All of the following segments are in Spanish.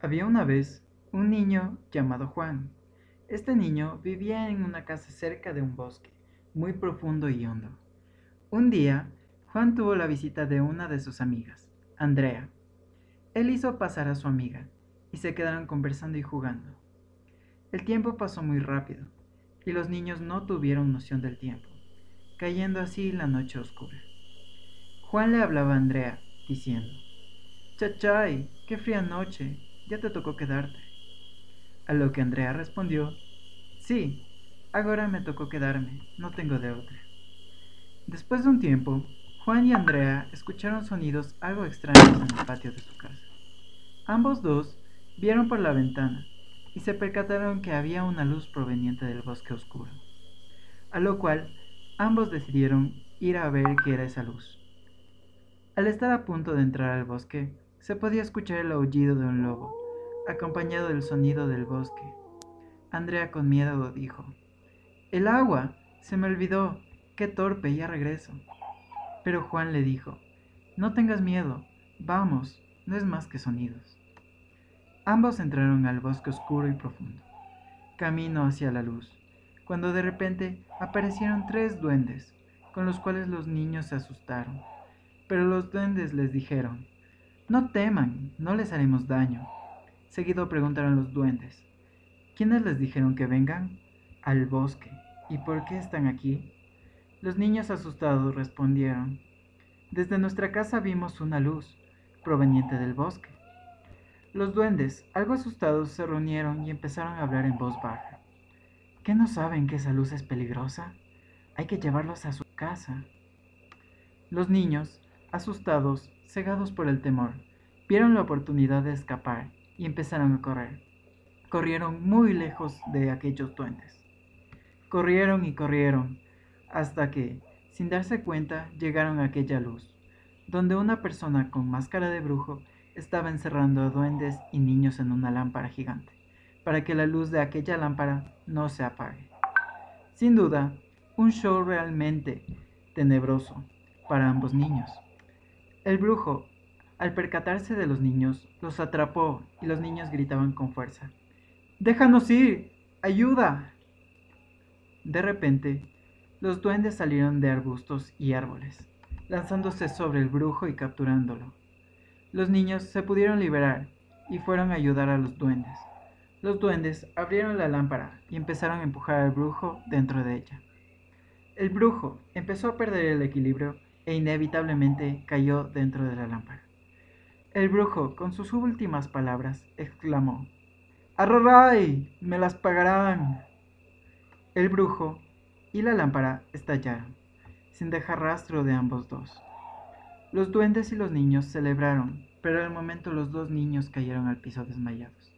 Había una vez un niño llamado Juan. Este niño vivía en una casa cerca de un bosque, muy profundo y hondo. Un día, Juan tuvo la visita de una de sus amigas, Andrea. Él hizo pasar a su amiga y se quedaron conversando y jugando. El tiempo pasó muy rápido y los niños no tuvieron noción del tiempo, cayendo así la noche oscura. Juan le hablaba a Andrea, diciendo, Chachay, qué fría noche, ya te tocó quedarte. A lo que Andrea respondió, sí, ahora me tocó quedarme, no tengo de otra. Después de un tiempo, Juan y Andrea escucharon sonidos algo extraños en el patio de su casa. Ambos dos vieron por la ventana y se percataron que había una luz proveniente del bosque oscuro, a lo cual ambos decidieron ir a ver qué era esa luz. Al estar a punto de entrar al bosque, se podía escuchar el aullido de un lobo, acompañado del sonido del bosque. Andrea con miedo dijo, El agua, se me olvidó, qué torpe, ya regreso. Pero Juan le dijo, No tengas miedo, vamos, no es más que sonidos. Ambos entraron al bosque oscuro y profundo, camino hacia la luz, cuando de repente aparecieron tres duendes, con los cuales los niños se asustaron. Pero los duendes les dijeron, no teman, no les haremos daño. Seguido preguntaron los duendes, ¿quiénes les dijeron que vengan? Al bosque. ¿Y por qué están aquí? Los niños asustados respondieron, desde nuestra casa vimos una luz proveniente del bosque. Los duendes, algo asustados, se reunieron y empezaron a hablar en voz baja. ¿Qué no saben que esa luz es peligrosa? Hay que llevarlos a su casa. Los niños, asustados, cegados por el temor, vieron la oportunidad de escapar y empezaron a correr. Corrieron muy lejos de aquellos duendes. Corrieron y corrieron hasta que, sin darse cuenta, llegaron a aquella luz, donde una persona con máscara de brujo estaba encerrando a duendes y niños en una lámpara gigante, para que la luz de aquella lámpara no se apague. Sin duda, un show realmente tenebroso para ambos niños. El brujo, al percatarse de los niños, los atrapó y los niños gritaban con fuerza. ¡Déjanos ir! ¡Ayuda! De repente, los duendes salieron de arbustos y árboles, lanzándose sobre el brujo y capturándolo. Los niños se pudieron liberar y fueron a ayudar a los duendes. Los duendes abrieron la lámpara y empezaron a empujar al brujo dentro de ella. El brujo empezó a perder el equilibrio e inevitablemente cayó dentro de la lámpara. El brujo, con sus últimas palabras, exclamó, ¡Arroray! ¡Me las pagarán! El brujo y la lámpara estallaron, sin dejar rastro de ambos dos. Los duendes y los niños celebraron, pero al momento los dos niños cayeron al piso desmayados.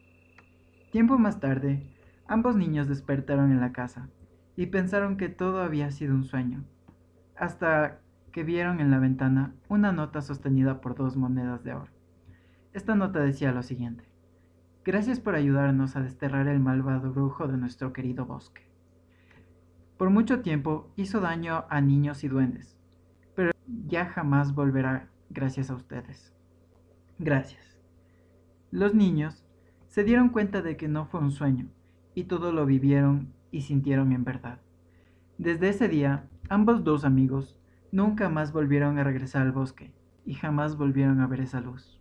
Tiempo más tarde, ambos niños despertaron en la casa y pensaron que todo había sido un sueño, hasta que vieron en la ventana una nota sostenida por dos monedas de oro. Esta nota decía lo siguiente. Gracias por ayudarnos a desterrar el malvado brujo de nuestro querido bosque. Por mucho tiempo hizo daño a niños y duendes, pero ya jamás volverá gracias a ustedes. Gracias. Los niños se dieron cuenta de que no fue un sueño, y todo lo vivieron y sintieron en verdad. Desde ese día, ambos dos amigos Nunca más volvieron a regresar al bosque y jamás volvieron a ver esa luz.